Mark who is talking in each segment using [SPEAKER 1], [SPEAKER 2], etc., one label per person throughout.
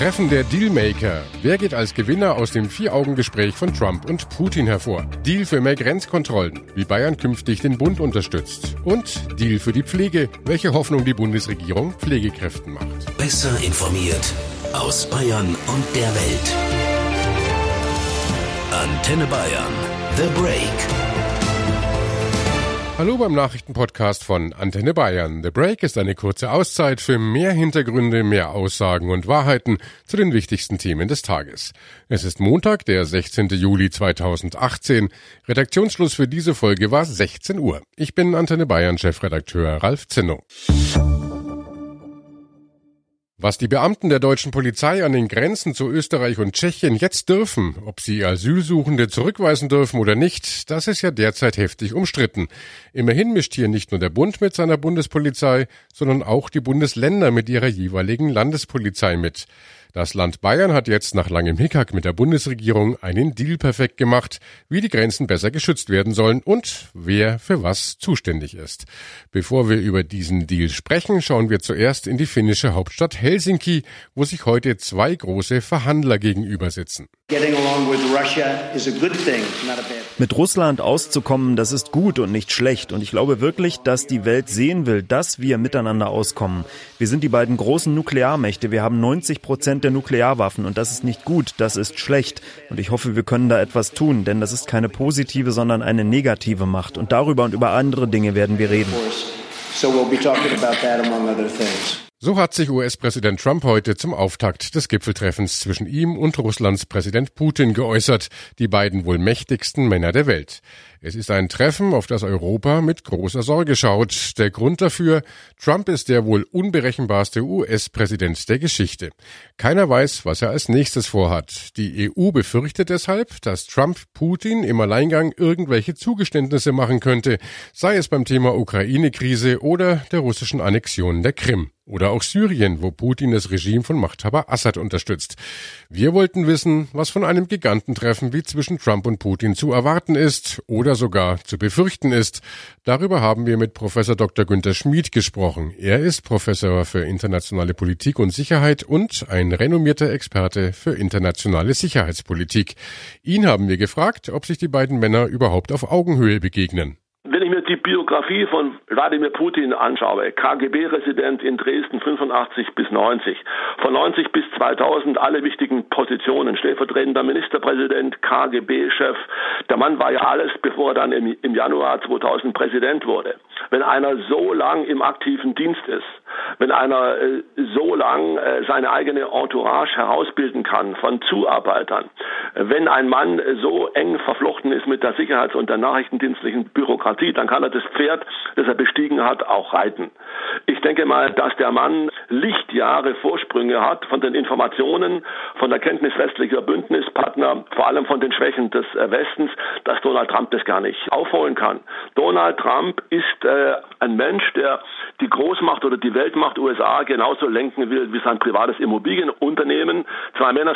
[SPEAKER 1] Treffen der Dealmaker. Wer geht als Gewinner aus dem Vier-Augen-Gespräch von Trump und Putin hervor? Deal für mehr Grenzkontrollen, wie Bayern künftig den Bund unterstützt. Und Deal für die Pflege, welche Hoffnung die Bundesregierung Pflegekräften macht.
[SPEAKER 2] Besser informiert aus Bayern und der Welt. Antenne Bayern. The Break.
[SPEAKER 1] Hallo beim Nachrichtenpodcast von Antenne Bayern. The Break ist eine kurze Auszeit für mehr Hintergründe, mehr Aussagen und Wahrheiten zu den wichtigsten Themen des Tages. Es ist Montag, der 16. Juli 2018. Redaktionsschluss für diese Folge war 16 Uhr. Ich bin Antenne Bayern Chefredakteur Ralf Zinno. Was die Beamten der deutschen Polizei an den Grenzen zu Österreich und Tschechien jetzt dürfen, ob sie Asylsuchende zurückweisen dürfen oder nicht, das ist ja derzeit heftig umstritten. Immerhin mischt hier nicht nur der Bund mit seiner Bundespolizei, sondern auch die Bundesländer mit ihrer jeweiligen Landespolizei mit. Das Land Bayern hat jetzt nach langem Hickhack mit der Bundesregierung einen Deal perfekt gemacht, wie die Grenzen besser geschützt werden sollen und wer für was zuständig ist. Bevor wir über diesen Deal sprechen, schauen wir zuerst in die finnische Hauptstadt Helsinki, wo sich heute zwei große Verhandler gegenüber sitzen.
[SPEAKER 3] Mit Russland auszukommen, das ist gut und nicht schlecht. Und ich glaube wirklich, dass die Welt sehen will, dass wir miteinander auskommen. Wir sind die beiden großen Nuklearmächte. Wir haben 90 Prozent der Nuklearwaffen. Und das ist nicht gut, das ist schlecht. Und ich hoffe, wir können da etwas tun, denn das ist keine positive, sondern eine negative Macht. Und darüber und über andere Dinge werden wir reden. So we'll be talking about that among other
[SPEAKER 1] things. So hat sich US-Präsident Trump heute zum Auftakt des Gipfeltreffens zwischen ihm und Russlands Präsident Putin geäußert, die beiden wohl mächtigsten Männer der Welt. Es ist ein Treffen, auf das Europa mit großer Sorge schaut. Der Grund dafür, Trump ist der wohl unberechenbarste US-Präsident der Geschichte. Keiner weiß, was er als nächstes vorhat. Die EU befürchtet deshalb, dass Trump Putin im Alleingang irgendwelche Zugeständnisse machen könnte, sei es beim Thema Ukraine-Krise oder der russischen Annexion der Krim. Oder auch Syrien, wo Putin das Regime von Machthaber Assad unterstützt. Wir wollten wissen, was von einem Gigantentreffen wie zwischen Trump und Putin zu erwarten ist oder sogar zu befürchten ist. Darüber haben wir mit Professor Dr. Günter Schmid gesprochen. Er ist Professor für internationale Politik und Sicherheit und ein renommierter Experte für internationale Sicherheitspolitik. Ihn haben wir gefragt, ob sich die beiden Männer überhaupt auf Augenhöhe begegnen.
[SPEAKER 4] Wenn ich mir die Biografie von Wladimir Putin anschaue, KGB-Resident in Dresden 85 bis 90, von 90 bis 2000 alle wichtigen Positionen, stellvertretender Ministerpräsident, KGB-Chef, der Mann war ja alles, bevor er dann im, Januar 2000 Präsident wurde. Wenn einer so lang im aktiven Dienst ist, wenn einer äh, so lang äh, seine eigene Entourage herausbilden kann von Zuarbeitern, wenn ein Mann so eng verflochten ist mit der Sicherheits- und der nachrichtendienstlichen Bürokratie, dann kann er das Pferd, das er bestiegen hat, auch reiten. Ich denke mal, dass der Mann Lichtjahre Vorsprünge hat von den Informationen, von der Kenntnis westlicher Bündnispartner, vor allem von den Schwächen des äh, Westens, dass Donald Trump das gar nicht aufholen kann. Donald Trump ist äh, ein Mensch, der die Großmacht oder die Weltmacht USA genauso lenken will wie sein privates Immobilienunternehmen. Zwei Männer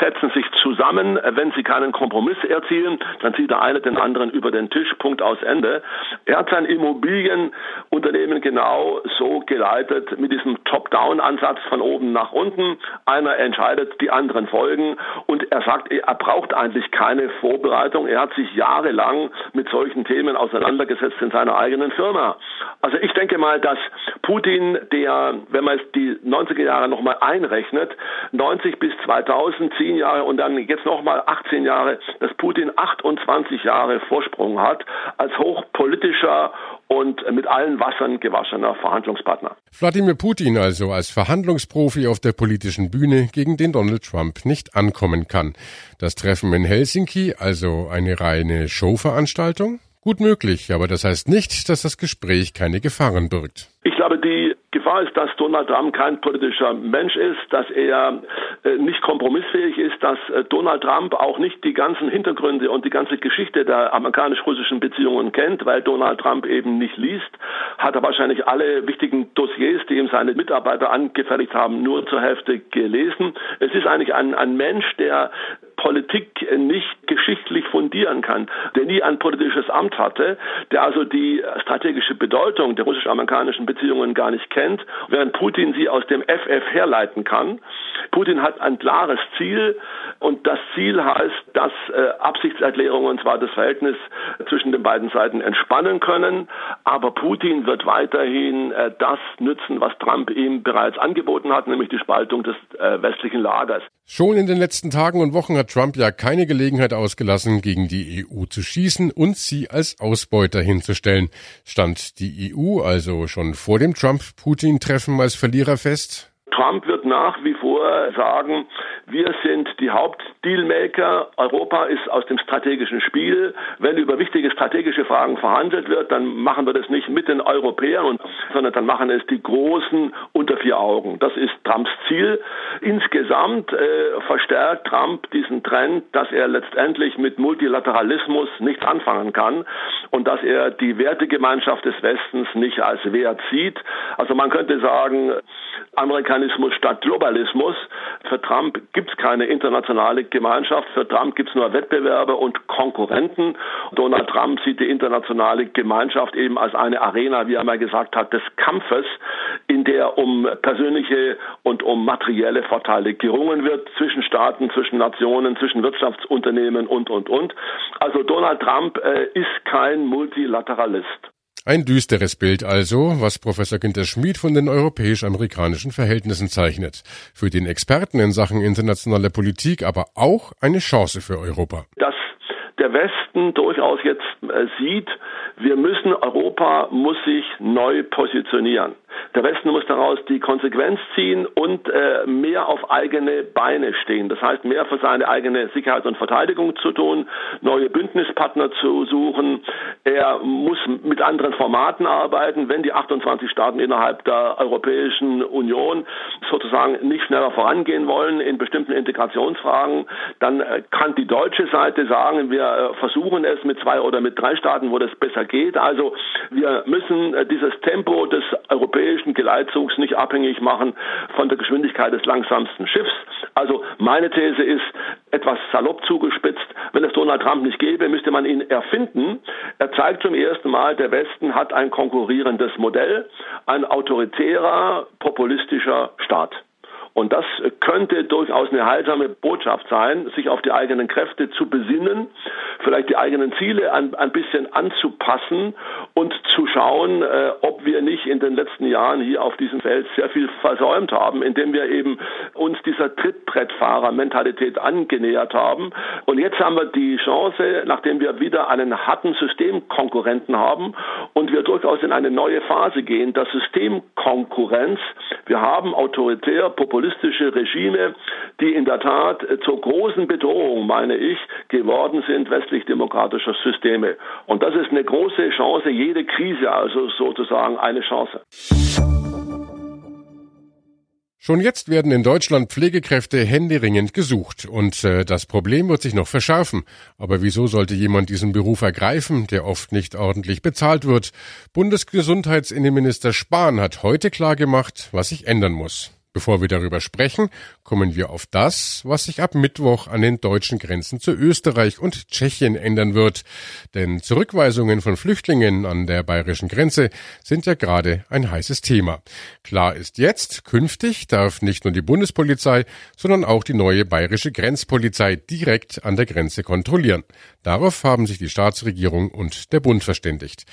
[SPEAKER 4] setzen sich zusammen, wenn sie keinen Kompromiss erzielen, dann zieht der eine den anderen über den Tisch, Punkt aus Ende. Er hat sein Immobilienunternehmen genau so geleitet mit diesem Top-Down-Ansatz von oben nach unten. Einer entscheidet, die anderen folgen und er sagt, er braucht eigentlich keine Vorbereitung. Er hat sich jahrelang mit solchen Themen auseinandergesetzt in seiner eigenen Firma. Also ich denke mal, dass Putin, der, wenn man die 90er Jahre nochmal einrechnet, 90 bis 2000, 10 Jahre und dann jetzt nochmal 18 Jahre, dass Putin 28 Jahre Vorsprung hat als hochpolitischer und mit allen Wassern gewaschener Verhandlungspartner.
[SPEAKER 1] Wladimir Putin also als Verhandlungsprofi auf der politischen Bühne, gegen den Donald Trump nicht ankommen kann. Das Treffen in Helsinki, also eine reine Showveranstaltung? Gut möglich, aber das heißt nicht, dass das Gespräch keine Gefahren birgt.
[SPEAKER 4] Ich glaube, die Gefahr ist, dass Donald Trump kein politischer Mensch ist, dass er äh, nicht kompromissfähig ist, dass äh, Donald Trump auch nicht die ganzen Hintergründe und die ganze Geschichte der amerikanisch-russischen Beziehungen kennt, weil Donald Trump eben nicht liest, hat er wahrscheinlich alle wichtigen Dossiers, die ihm seine Mitarbeiter angefertigt haben, nur zur Hälfte gelesen. Es ist eigentlich ein, ein Mensch, der Politik nicht geschichtlich fundieren kann, der nie ein politisches Amt hatte, der also die strategische Bedeutung der russisch-amerikanischen Beziehungen gar nicht kennt, während Putin sie aus dem FF herleiten kann. Putin hat ein klares Ziel und das Ziel heißt, dass äh, Absichtserklärungen zwar das Verhältnis zwischen den beiden Seiten entspannen können. Aber Putin wird weiterhin äh, das nützen, was Trump ihm bereits angeboten hat, nämlich die Spaltung des äh, westlichen Lagers.
[SPEAKER 1] Schon in den letzten Tagen und Wochen hat Trump ja keine Gelegenheit ausgelassen, gegen die EU zu schießen und sie als Ausbeuter hinzustellen. Stand die EU also schon vor dem Trump-Putin-Treffen als Verlierer fest?
[SPEAKER 4] Trump wird nach wie vor sagen, wir sind die Hauptdealmaker, Europa ist aus dem strategischen Spiel. Wenn über wichtige strategische Fragen verhandelt wird, dann machen wir das nicht mit den Europäern, sondern dann machen es die Großen unter vier Augen. Das ist Trumps Ziel. Insgesamt äh, verstärkt Trump diesen Trend, dass er letztendlich mit Multilateralismus nichts anfangen kann und dass er die Wertegemeinschaft des Westens nicht als Wert sieht. Also man könnte sagen, Amerikanismus statt Globalismus. Für Trump gibt es keine internationale Gemeinschaft. Für Trump gibt es nur Wettbewerber und Konkurrenten. Donald Trump sieht die internationale Gemeinschaft eben als eine Arena, wie er mal gesagt hat, des Kampfes, in der um persönliche und um materielle Vorteile gerungen wird zwischen Staaten, zwischen Nationen, zwischen Wirtschaftsunternehmen und, und, und. Also Donald Trump äh, ist kein Multilateralist.
[SPEAKER 1] Ein düsteres Bild also, was Professor Günter Schmid von den europäisch-amerikanischen Verhältnissen zeichnet. Für den Experten in Sachen internationale Politik aber auch eine Chance für Europa.
[SPEAKER 4] Dass der Westen durchaus jetzt äh, sieht, wir müssen, Europa muss sich neu positionieren. Der Westen muss daraus die Konsequenz ziehen und äh, mehr auf eigene Beine stehen. Das heißt, mehr für seine eigene Sicherheit und Verteidigung zu tun, neue Bündnispartner zu suchen. Er muss mit anderen Formaten arbeiten. Wenn die 28 Staaten innerhalb der Europäischen Union sozusagen nicht schneller vorangehen wollen in bestimmten Integrationsfragen, dann äh, kann die deutsche Seite sagen, wir äh, versuchen es mit zwei oder mit drei Staaten, wo das besser geht. Also wir müssen äh, dieses Tempo des europäischen europäischen Geleitzugs nicht abhängig machen von der Geschwindigkeit des langsamsten Schiffs. Also meine These ist, etwas salopp zugespitzt, wenn es Donald Trump nicht gäbe, müsste man ihn erfinden. Er zeigt zum ersten Mal, der Westen hat ein konkurrierendes Modell, ein autoritärer, populistischer Staat. Und das könnte durchaus eine heilsame Botschaft sein, sich auf die eigenen Kräfte zu besinnen, vielleicht die eigenen Ziele ein, ein bisschen anzupassen und zu schauen, äh, ob wir nicht in den letzten Jahren hier auf diesem Feld sehr viel versäumt haben, indem wir eben uns dieser Trittbrettfahrer-Mentalität angenähert haben. Und jetzt haben wir die Chance, nachdem wir wieder einen harten Systemkonkurrenten haben und wir durchaus in eine neue Phase gehen, der Systemkonkurrenz. Wir haben autoritär, populistisch populistische Regime, die in der Tat äh, zur großen Bedrohung, meine ich, geworden sind westlich-demokratischer Systeme. Und das ist eine große Chance, jede Krise also sozusagen eine Chance.
[SPEAKER 1] Schon jetzt werden in Deutschland Pflegekräfte händeringend gesucht und äh, das Problem wird sich noch verschärfen. Aber wieso sollte jemand diesen Beruf ergreifen, der oft nicht ordentlich bezahlt wird? Bundesgesundheitsinnenminister Spahn hat heute klargemacht, was sich ändern muss. Bevor wir darüber sprechen, kommen wir auf das, was sich ab Mittwoch an den deutschen Grenzen zu Österreich und Tschechien ändern wird. Denn Zurückweisungen von Flüchtlingen an der bayerischen Grenze sind ja gerade ein heißes Thema. Klar ist jetzt, künftig darf nicht nur die Bundespolizei, sondern auch die neue bayerische Grenzpolizei direkt an der Grenze kontrollieren. Darauf haben sich die Staatsregierung und der Bund verständigt.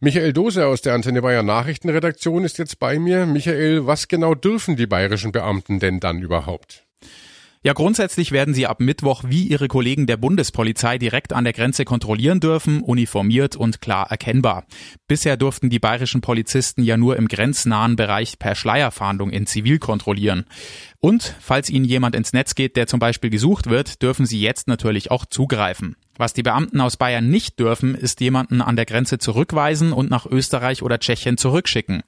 [SPEAKER 1] Michael Dose aus der Antenne Bayern Nachrichtenredaktion ist jetzt bei mir. Michael, was genau dürfen die Bayern bayerischen Beamten denn dann überhaupt?
[SPEAKER 5] Ja, grundsätzlich werden sie ab Mittwoch wie ihre Kollegen der Bundespolizei direkt an der Grenze kontrollieren dürfen, uniformiert und klar erkennbar. Bisher durften die bayerischen Polizisten ja nur im grenznahen Bereich per Schleierfahndung in Zivil kontrollieren. Und falls ihnen jemand ins Netz geht, der zum Beispiel gesucht wird, dürfen sie jetzt natürlich auch zugreifen. Was die Beamten aus Bayern nicht dürfen, ist jemanden an der Grenze zurückweisen und nach Österreich oder Tschechien zurückschicken.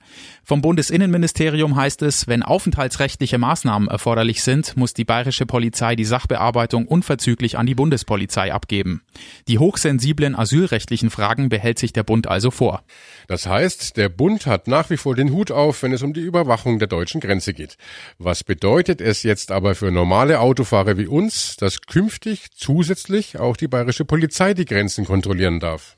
[SPEAKER 5] Vom Bundesinnenministerium heißt es, wenn aufenthaltsrechtliche Maßnahmen erforderlich sind, muss die bayerische Polizei die Sachbearbeitung unverzüglich an die Bundespolizei abgeben. Die hochsensiblen asylrechtlichen Fragen behält sich der Bund also vor.
[SPEAKER 1] Das heißt, der Bund hat nach wie vor den Hut auf, wenn es um die Überwachung der deutschen Grenze geht. Was bedeutet es jetzt aber für normale Autofahrer wie uns, dass künftig zusätzlich auch die bayerische Polizei die Grenzen kontrollieren darf?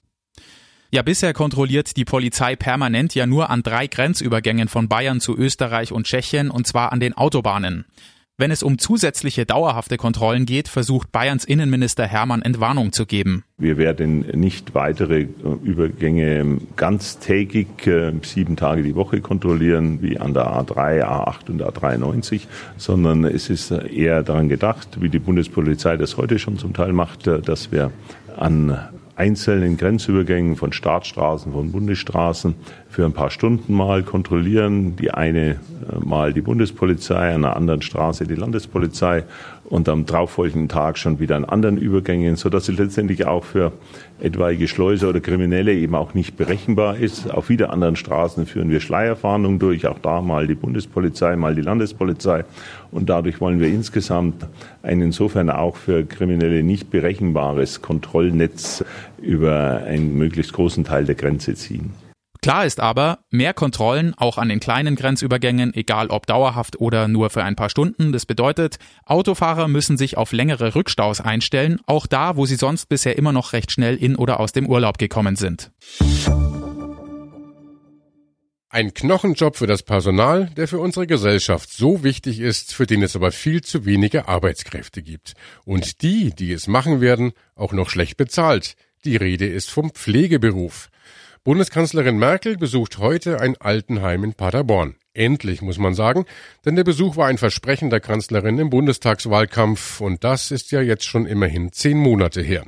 [SPEAKER 5] Ja, bisher kontrolliert die Polizei permanent ja nur an drei Grenzübergängen von Bayern zu Österreich und Tschechien und zwar an den Autobahnen. Wenn es um zusätzliche dauerhafte Kontrollen geht, versucht Bayerns Innenminister Hermann Entwarnung zu geben.
[SPEAKER 6] Wir werden nicht weitere äh, Übergänge ganztägig äh, sieben Tage die Woche kontrollieren, wie an der A3, A8 und A93, sondern es ist eher daran gedacht, wie die Bundespolizei das heute schon zum Teil macht, äh, dass wir an einzelnen Grenzübergängen von Startstraßen, von Bundesstraßen für ein paar Stunden mal kontrollieren. Die eine äh, mal die Bundespolizei, an einer anderen Straße die Landespolizei und am darauffolgenden Tag schon wieder an anderen Übergängen, sodass sie letztendlich auch für etwaige Schleuser oder Kriminelle eben auch nicht berechenbar ist. Auf wieder anderen Straßen führen wir Schleierfahndung durch, auch da mal die Bundespolizei, mal die Landespolizei. Und dadurch wollen wir insgesamt ein insofern auch für Kriminelle nicht berechenbares Kontrollnetz über einen möglichst großen Teil der Grenze ziehen.
[SPEAKER 5] Klar ist aber, mehr Kontrollen auch an den kleinen Grenzübergängen, egal ob dauerhaft oder nur für ein paar Stunden, das bedeutet, Autofahrer müssen sich auf längere Rückstaus einstellen, auch da, wo sie sonst bisher immer noch recht schnell in oder aus dem Urlaub gekommen sind.
[SPEAKER 1] Ein Knochenjob für das Personal, der für unsere Gesellschaft so wichtig ist, für den es aber viel zu wenige Arbeitskräfte gibt. Und die, die es machen werden, auch noch schlecht bezahlt. Die Rede ist vom Pflegeberuf. Bundeskanzlerin Merkel besucht heute ein Altenheim in Paderborn. Endlich, muss man sagen, denn der Besuch war ein Versprechen der Kanzlerin im Bundestagswahlkampf und das ist ja jetzt schon immerhin zehn Monate her.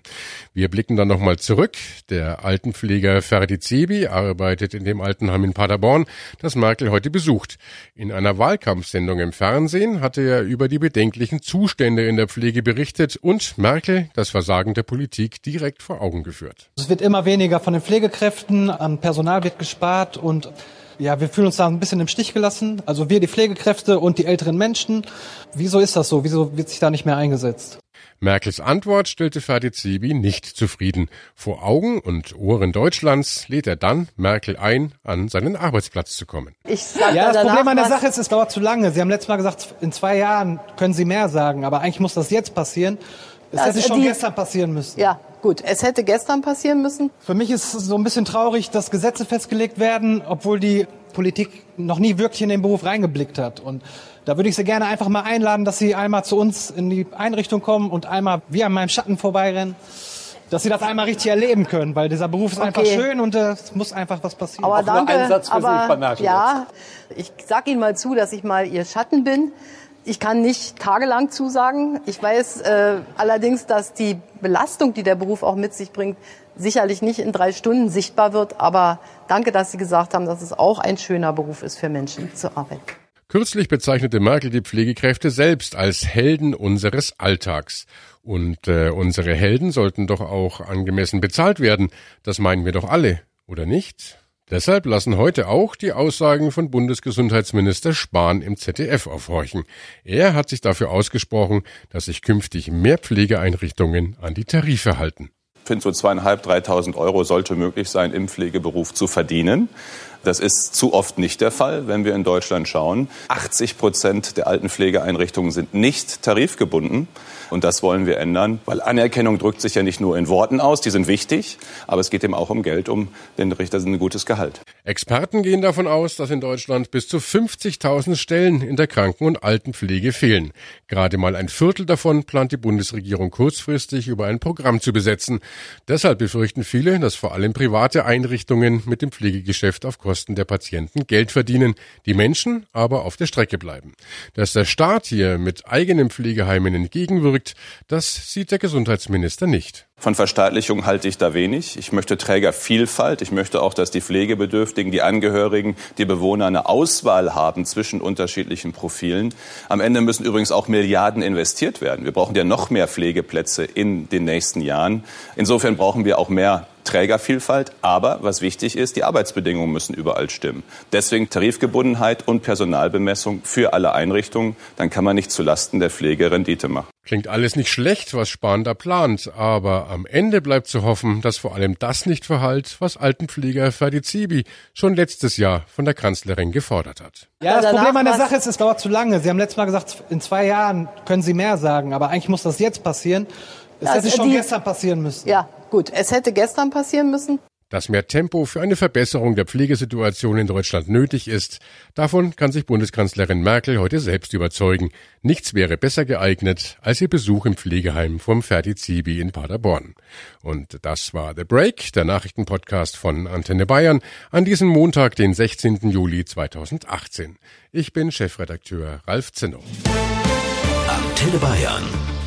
[SPEAKER 1] Wir blicken dann nochmal zurück. Der Altenpfleger Ferdi Zebi arbeitet in dem Altenheim in Paderborn, das Merkel heute besucht. In einer Wahlkampfsendung im Fernsehen hatte er über die bedenklichen Zustände in der Pflege berichtet und Merkel das Versagen der Politik direkt vor Augen geführt.
[SPEAKER 7] Es wird immer weniger von den Pflegekräften, am Personal wird gespart und ja, wir fühlen uns da ein bisschen im Stich gelassen. Also wir, die Pflegekräfte und die älteren Menschen. Wieso ist das so? Wieso wird sich da nicht mehr eingesetzt?
[SPEAKER 1] Merkels Antwort stellte Ferdi Zibi nicht zufrieden. Vor Augen und Ohren Deutschlands lädt er dann Merkel ein, an seinen Arbeitsplatz zu kommen.
[SPEAKER 7] Ich sag ja, das Problem an der Sache ist, es dauert zu lange. Sie haben letztes Mal gesagt, in zwei Jahren können Sie mehr sagen, aber eigentlich muss das jetzt passieren. Es das hätte schon die, gestern passieren müssen.
[SPEAKER 8] Ja, gut. Es hätte gestern passieren müssen.
[SPEAKER 7] Für mich ist es so ein bisschen traurig, dass Gesetze festgelegt werden, obwohl die Politik noch nie wirklich in den Beruf reingeblickt hat. Und da würde ich Sie gerne einfach mal einladen, dass Sie einmal zu uns in die Einrichtung kommen und einmal wie an meinem Schatten vorbeirennen dass sie das einmal richtig erleben können, weil dieser Beruf ist okay. einfach schön und äh, es muss einfach was passieren.
[SPEAKER 8] Aber Auch danke, nur ein Satz für aber, Sie, Frau Merkel. Ja, ich sag Ihnen mal zu, dass ich mal Ihr Schatten bin. Ich kann nicht tagelang zusagen. Ich weiß äh, allerdings, dass die Belastung, die der Beruf auch mit sich bringt, sicherlich nicht in drei Stunden sichtbar wird. Aber danke, dass Sie gesagt haben, dass es auch ein schöner Beruf ist für Menschen zu arbeiten.
[SPEAKER 1] Kürzlich bezeichnete Merkel die Pflegekräfte selbst als Helden unseres Alltags. Und äh, unsere Helden sollten doch auch angemessen bezahlt werden. Das meinen wir doch alle, oder nicht? Deshalb lassen heute auch die Aussagen von Bundesgesundheitsminister Spahn im ZDF aufhorchen. Er hat sich dafür ausgesprochen, dass sich künftig mehr Pflegeeinrichtungen an die Tarife halten.
[SPEAKER 9] Ich finde, so zweieinhalb, dreitausend Euro sollte möglich sein, im Pflegeberuf zu verdienen. Das ist zu oft nicht der Fall, wenn wir in Deutschland schauen. 80 Prozent der alten Pflegeeinrichtungen sind nicht tarifgebunden. Und das wollen wir ändern, weil Anerkennung drückt sich ja nicht nur in Worten aus, die sind wichtig, aber es geht eben auch um Geld, um den Richtern ein gutes Gehalt.
[SPEAKER 1] Experten gehen davon aus, dass in Deutschland bis zu 50.000 Stellen in der Kranken- und Altenpflege fehlen. Gerade mal ein Viertel davon plant die Bundesregierung kurzfristig über ein Programm zu besetzen. Deshalb befürchten viele, dass vor allem private Einrichtungen mit dem Pflegegeschäft auf Kosten der Patienten Geld verdienen, die Menschen aber auf der Strecke bleiben. Dass der Staat hier mit eigenen Pflegeheimen entgegenwirkt, wirkt, das sieht der Gesundheitsminister nicht.
[SPEAKER 9] Von Verstaatlichung halte ich da wenig. Ich möchte Trägervielfalt. Ich möchte auch, dass die Pflegebedürftigen, die Angehörigen, die Bewohner eine Auswahl haben zwischen unterschiedlichen Profilen. Am Ende müssen übrigens auch Milliarden investiert werden. Wir brauchen ja noch mehr Pflegeplätze in den nächsten Jahren. Insofern brauchen wir auch mehr Trägervielfalt, aber was wichtig ist, die Arbeitsbedingungen müssen überall stimmen. Deswegen Tarifgebundenheit und Personalbemessung für alle Einrichtungen, dann kann man nicht zulasten der Pflege Rendite machen.
[SPEAKER 1] Klingt alles nicht schlecht, was Spahn da plant, aber am Ende bleibt zu hoffen, dass vor allem das nicht verhallt, was Altenpfleger Ferdi Zibi schon letztes Jahr von der Kanzlerin gefordert hat.
[SPEAKER 7] Ja, das Problem an der Sache ist, es dauert zu lange. Sie haben letztes Mal gesagt, in zwei Jahren können Sie mehr sagen, aber eigentlich muss das jetzt passieren. Es hätte schon die, gestern passieren müssen.
[SPEAKER 8] Ja, gut. Es hätte gestern passieren müssen.
[SPEAKER 1] Dass mehr Tempo für eine Verbesserung der Pflegesituation in Deutschland nötig ist, davon kann sich Bundeskanzlerin Merkel heute selbst überzeugen. Nichts wäre besser geeignet als ihr Besuch im Pflegeheim vom Ferdi Zibi in Paderborn. Und das war The Break, der Nachrichtenpodcast von Antenne Bayern, an diesem Montag, den 16. Juli 2018. Ich bin Chefredakteur Ralf Zinno.
[SPEAKER 2] Antenne Bayern.